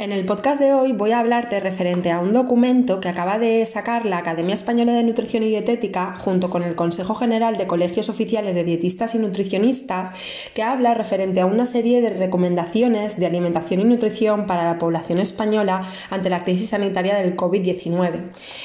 En el podcast de hoy voy a hablarte referente a un documento que acaba de sacar la Academia Española de Nutrición y Dietética junto con el Consejo General de Colegios Oficiales de Dietistas y Nutricionistas que habla referente a una serie de recomendaciones de alimentación y nutrición para la población española ante la crisis sanitaria del COVID-19.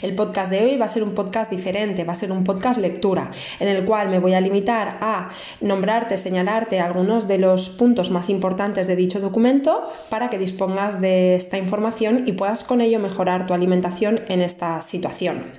El podcast de hoy va a ser un podcast diferente, va a ser un podcast lectura en el cual me voy a limitar a nombrarte, señalarte algunos de los puntos más importantes de dicho documento para que dispongas de esta información y puedas con ello mejorar tu alimentación en esta situación.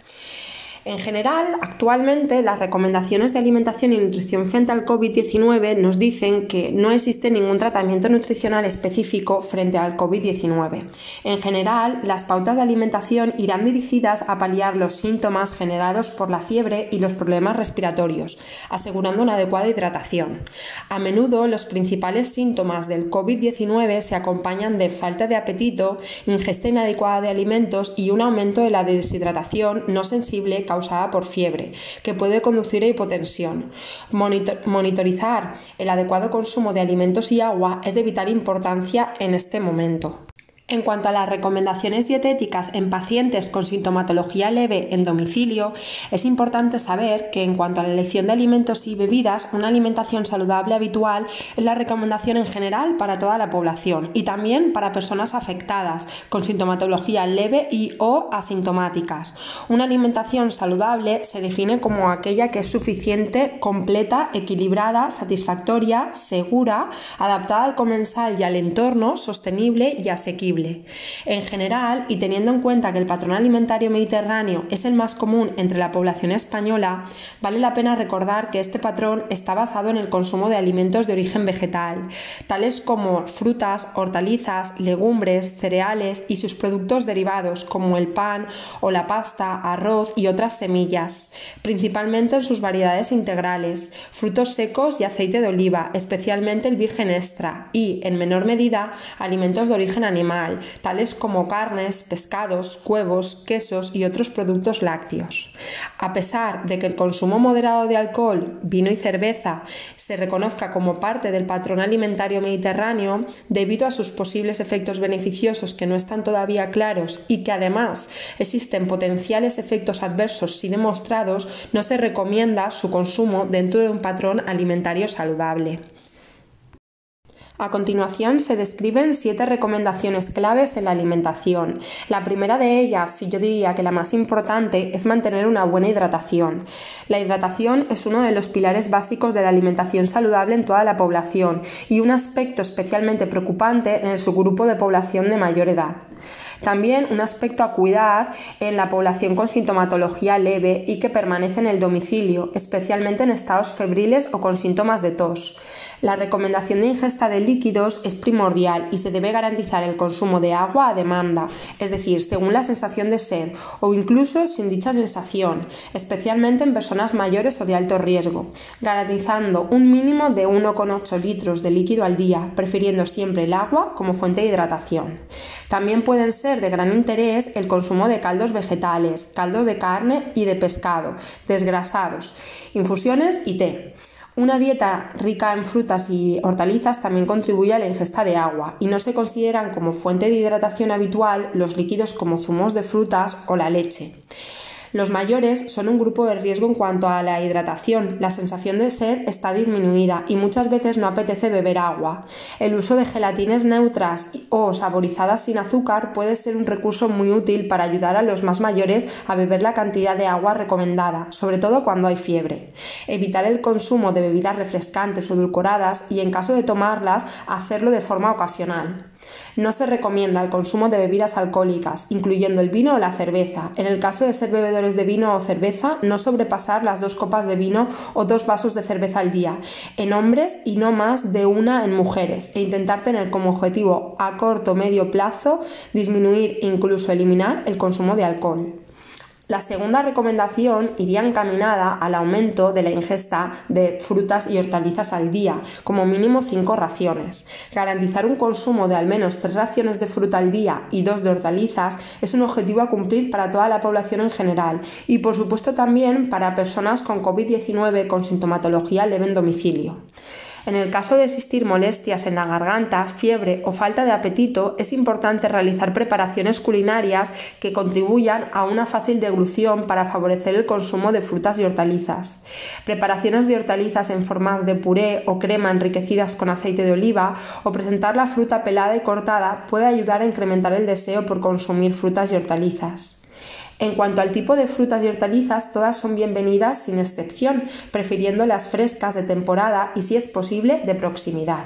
En general, actualmente las recomendaciones de alimentación y nutrición frente al COVID-19 nos dicen que no existe ningún tratamiento nutricional específico frente al COVID-19. En general, las pautas de alimentación irán dirigidas a paliar los síntomas generados por la fiebre y los problemas respiratorios, asegurando una adecuada hidratación. A menudo, los principales síntomas del COVID-19 se acompañan de falta de apetito, ingesta inadecuada de alimentos y un aumento de la deshidratación no sensible causada por fiebre, que puede conducir a hipotensión. monitorizar el adecuado consumo de alimentos y agua es de vital importancia en este momento. En cuanto a las recomendaciones dietéticas en pacientes con sintomatología leve en domicilio, es importante saber que en cuanto a la elección de alimentos y bebidas, una alimentación saludable habitual es la recomendación en general para toda la población y también para personas afectadas con sintomatología leve y o asintomáticas. Una alimentación saludable se define como aquella que es suficiente, completa, equilibrada, satisfactoria, segura, adaptada al comensal y al entorno, sostenible y asequible. En general, y teniendo en cuenta que el patrón alimentario mediterráneo es el más común entre la población española, vale la pena recordar que este patrón está basado en el consumo de alimentos de origen vegetal, tales como frutas, hortalizas, legumbres, cereales y sus productos derivados como el pan o la pasta, arroz y otras semillas, principalmente en sus variedades integrales, frutos secos y aceite de oliva, especialmente el virgen extra, y, en menor medida, alimentos de origen animal tales como carnes, pescados, huevos, quesos y otros productos lácteos. A pesar de que el consumo moderado de alcohol, vino y cerveza se reconozca como parte del patrón alimentario mediterráneo, debido a sus posibles efectos beneficiosos que no están todavía claros y que además existen potenciales efectos adversos sí demostrados, no se recomienda su consumo dentro de un patrón alimentario saludable. A continuación se describen siete recomendaciones claves en la alimentación. La primera de ellas, y yo diría que la más importante, es mantener una buena hidratación. La hidratación es uno de los pilares básicos de la alimentación saludable en toda la población y un aspecto especialmente preocupante en el subgrupo de población de mayor edad. También un aspecto a cuidar en la población con sintomatología leve y que permanece en el domicilio, especialmente en estados febriles o con síntomas de tos. La recomendación de ingesta de líquidos es primordial y se debe garantizar el consumo de agua a demanda, es decir, según la sensación de sed o incluso sin dicha sensación, especialmente en personas mayores o de alto riesgo, garantizando un mínimo de 1,8 litros de líquido al día, prefiriendo siempre el agua como fuente de hidratación. También pueden ser de gran interés el consumo de caldos vegetales, caldos de carne y de pescado, desgrasados, infusiones y té. Una dieta rica en frutas y hortalizas también contribuye a la ingesta de agua y no se consideran como fuente de hidratación habitual los líquidos como zumos de frutas o la leche. Los mayores son un grupo de riesgo en cuanto a la hidratación. La sensación de sed está disminuida y muchas veces no apetece beber agua. El uso de gelatinas neutras o saborizadas sin azúcar puede ser un recurso muy útil para ayudar a los más mayores a beber la cantidad de agua recomendada, sobre todo cuando hay fiebre. Evitar el consumo de bebidas refrescantes o edulcoradas y en caso de tomarlas, hacerlo de forma ocasional. No se recomienda el consumo de bebidas alcohólicas, incluyendo el vino o la cerveza. En el caso de ser bebedores de vino o cerveza, no sobrepasar las dos copas de vino o dos vasos de cerveza al día en hombres y no más de una en mujeres, e intentar tener como objetivo a corto o medio plazo disminuir e incluso eliminar el consumo de alcohol. La segunda recomendación iría encaminada al aumento de la ingesta de frutas y hortalizas al día, como mínimo 5 raciones. Garantizar un consumo de al menos 3 raciones de fruta al día y 2 de hortalizas es un objetivo a cumplir para toda la población en general y por supuesto también para personas con COVID-19 con sintomatología leve en domicilio. En el caso de existir molestias en la garganta, fiebre o falta de apetito, es importante realizar preparaciones culinarias que contribuyan a una fácil deglución para favorecer el consumo de frutas y hortalizas. Preparaciones de hortalizas en formas de puré o crema enriquecidas con aceite de oliva o presentar la fruta pelada y cortada puede ayudar a incrementar el deseo por consumir frutas y hortalizas. En cuanto al tipo de frutas y hortalizas, todas son bienvenidas sin excepción, prefiriendo las frescas de temporada y si es posible de proximidad.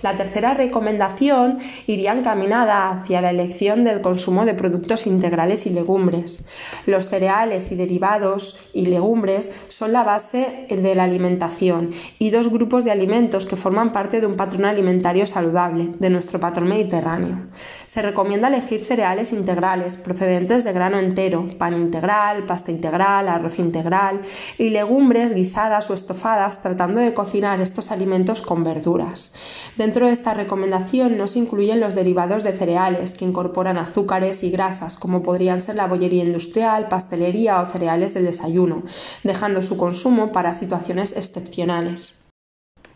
La tercera recomendación iría encaminada hacia la elección del consumo de productos integrales y legumbres. Los cereales y derivados y legumbres son la base de la alimentación y dos grupos de alimentos que forman parte de un patrón alimentario saludable de nuestro patrón mediterráneo. Se recomienda elegir cereales integrales procedentes de grano entero, pan integral, pasta integral, arroz integral y legumbres guisadas o estofadas tratando de cocinar estos alimentos con verduras. Dentro de esta recomendación no se incluyen los derivados de cereales que incorporan azúcares y grasas como podrían ser la bollería industrial, pastelería o cereales del desayuno, dejando su consumo para situaciones excepcionales.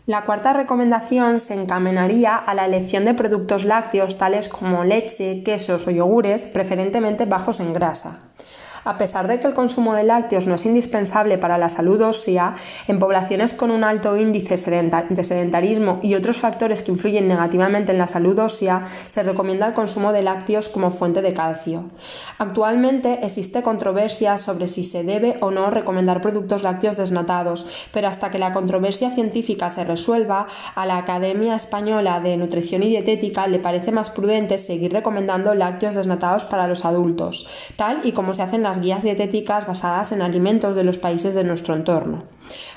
La cuarta recomendación se encaminaría a la elección de productos lácteos tales como leche, quesos o yogures, preferentemente bajos en grasa. A pesar de que el consumo de lácteos no es indispensable para la salud ósea, en poblaciones con un alto índice de sedentarismo y otros factores que influyen negativamente en la salud ósea, se recomienda el consumo de lácteos como fuente de calcio. Actualmente existe controversia sobre si se debe o no recomendar productos lácteos desnatados, pero hasta que la controversia científica se resuelva, a la Academia Española de Nutrición y Dietética le parece más prudente seguir recomendando lácteos desnatados para los adultos, tal y como se hacen las guías dietéticas basadas en alimentos de los países de nuestro entorno.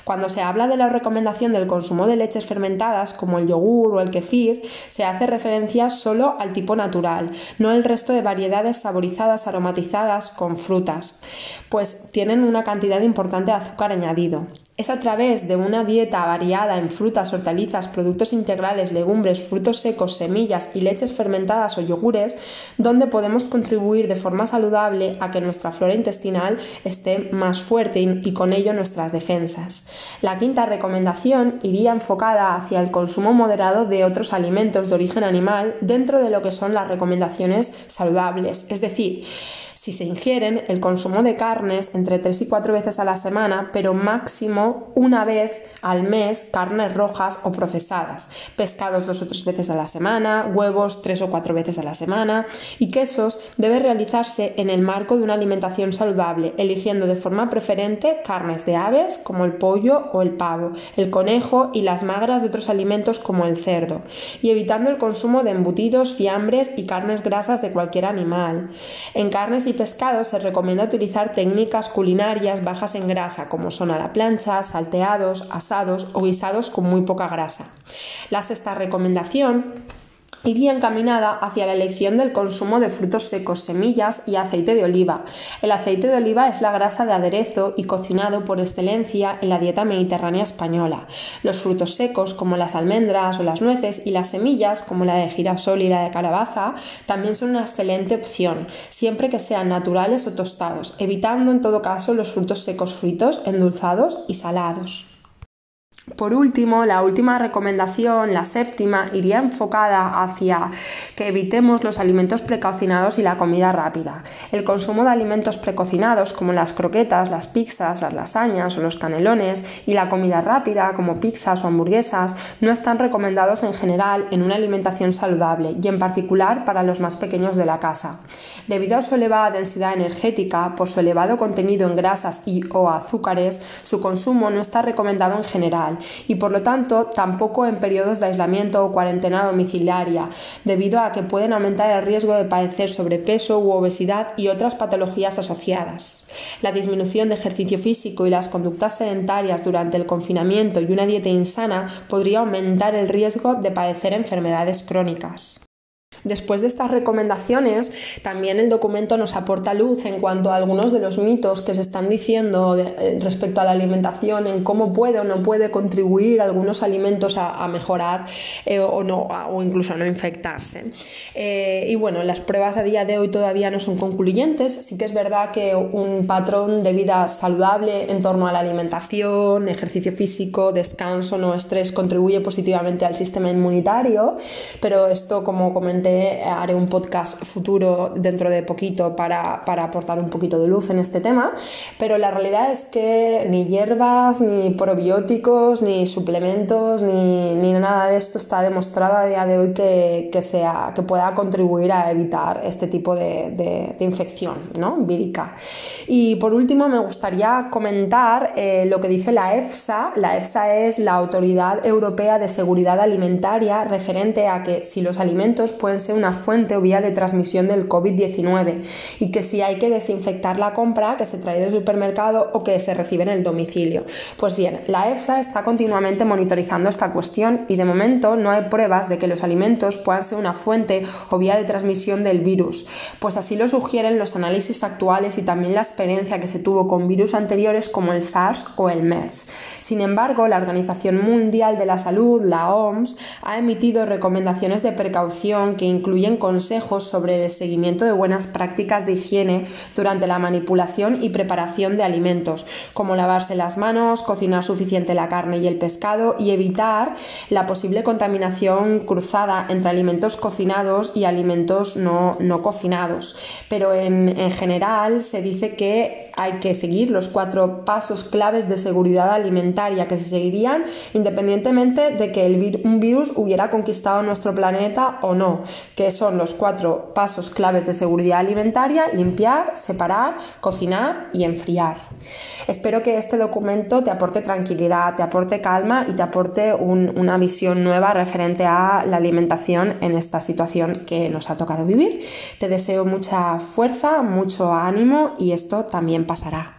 Cuando se habla de la recomendación del consumo de leches fermentadas como el yogur o el kefir, se hace referencia solo al tipo natural, no el resto de variedades saborizadas aromatizadas con frutas, pues tienen una cantidad importante de azúcar añadido. Es a través de una dieta variada en frutas, hortalizas, productos integrales, legumbres, frutos secos, semillas y leches fermentadas o yogures donde podemos contribuir de forma saludable a que nuestra flora intestinal esté más fuerte y, con ello nuestras defensas. La quinta recomendación iría enfocada hacia el consumo moderado de otros alimentos de origen animal dentro de lo que son las recomendaciones saludables, es decir, si se ingieren, el consumo de carnes entre 3 y 4 veces a la semana, pero máximo una vez al mes carnes rojas o procesadas, pescados dos o tres veces a la semana, huevos tres o cuatro veces a la semana y quesos debe realizarse en el marco de una alimentación saludable, eligiendo de forma preferente carnes de aves como el pollo o el pavo, el conejo y las magras de otros alimentos como el cerdo, y evitando el consumo de embutidos, fiambres y carnes grasas de cualquier animal. En carnes y pescados se recomienda utilizar técnicas culinarias bajas en grasa, como son a la plancha, salteados, asados o guisados con muy poca grasa. La sexta recomendación iría encaminada hacia la elección del consumo de frutos secos, semillas y aceite de oliva. El aceite de oliva es la grasa de aderezo y cocinado por excelencia en la dieta mediterránea española. Los frutos secos, como las almendras o las nueces, y las semillas, como la de girasol y la de calabaza, también son una excelente opción, siempre que sean naturales o tostados, evitando en todo caso los frutos secos fritos, endulzados y salados. Por último, la última recomendación, la séptima, iría enfocada hacia que evitemos los alimentos precocinados y la comida rápida. El consumo de alimentos precocinados como las croquetas, las pizzas, las lasañas o los canelones y la comida rápida como pizzas o hamburguesas no están recomendados en general en una alimentación saludable y en particular para los más pequeños de la casa. Debido a su elevada densidad energética, por su elevado contenido en grasas y o azúcares, su consumo no está recomendado en general y por lo tanto tampoco en periodos de aislamiento o cuarentena domiciliaria, debido a que pueden aumentar el riesgo de padecer sobrepeso u obesidad y otras patologías asociadas. La disminución de ejercicio físico y las conductas sedentarias durante el confinamiento y una dieta insana podría aumentar el riesgo de padecer enfermedades crónicas. Después de estas recomendaciones, también el documento nos aporta luz en cuanto a algunos de los mitos que se están diciendo eh, respecto a la alimentación, en cómo puede o no puede contribuir algunos alimentos a, mejorar eh, o, no, o incluso a no infectarse. Eh, y bueno, las pruebas a día de hoy todavía no son concluyentes. Sí que es verdad que un patrón de vida saludable en torno a la alimentación, ejercicio físico, descanso, no estrés contribuye positivamente al sistema inmunitario, pero esto, como comenté, haré un podcast futuro dentro de poquito para, aportar un poquito de luz en este tema, pero la realidad es que ni hierbas, ni probióticos, ni suplementos, ni, nada de esto está demostrado a día de hoy que, sea, que pueda contribuir a evitar este tipo de, infección ¿no? vírica. Y por último me gustaría comentar eh, lo que dice la EFSA. La EFSA es la Autoridad Europea de Seguridad Alimentaria referente a que si los alimentos pueden ser una fuente o vía de transmisión del COVID-19 y que si hay que desinfectar la compra que se trae del supermercado o que se recibe en el domicilio. Pues bien, la EFSA está continuamente monitorizando esta cuestión y de momento no hay pruebas de que los alimentos puedan ser una fuente o vía de transmisión del virus, pues así lo sugieren los análisis actuales y también la experiencia que se tuvo con virus anteriores como el SARS o el MERS. Sin embargo, la Organización Mundial de la Salud, la OMS, ha emitido recomendaciones de precaución que incluyen consejos sobre el seguimiento de buenas prácticas de higiene durante la manipulación y preparación de alimentos, como lavarse las manos, cocinar suficiente la carne y el pescado y evitar la posible contaminación cruzada entre alimentos cocinados y alimentos no, cocinados. Pero en, en general se dice que hay que seguir los cuatro pasos claves de seguridad alimentaria que se seguirían independientemente de que el un virus hubiera conquistado nuestro planeta o no, que son los cuatro pasos claves de seguridad alimentaria, limpiar, separar, cocinar y enfriar. Espero que este documento te aporte tranquilidad, te aporte calma y te aporte una visión nueva referente a la alimentación en esta situación que nos ha tocado vivir. Te deseo mucha fuerza, mucho ánimo y esto también pasará.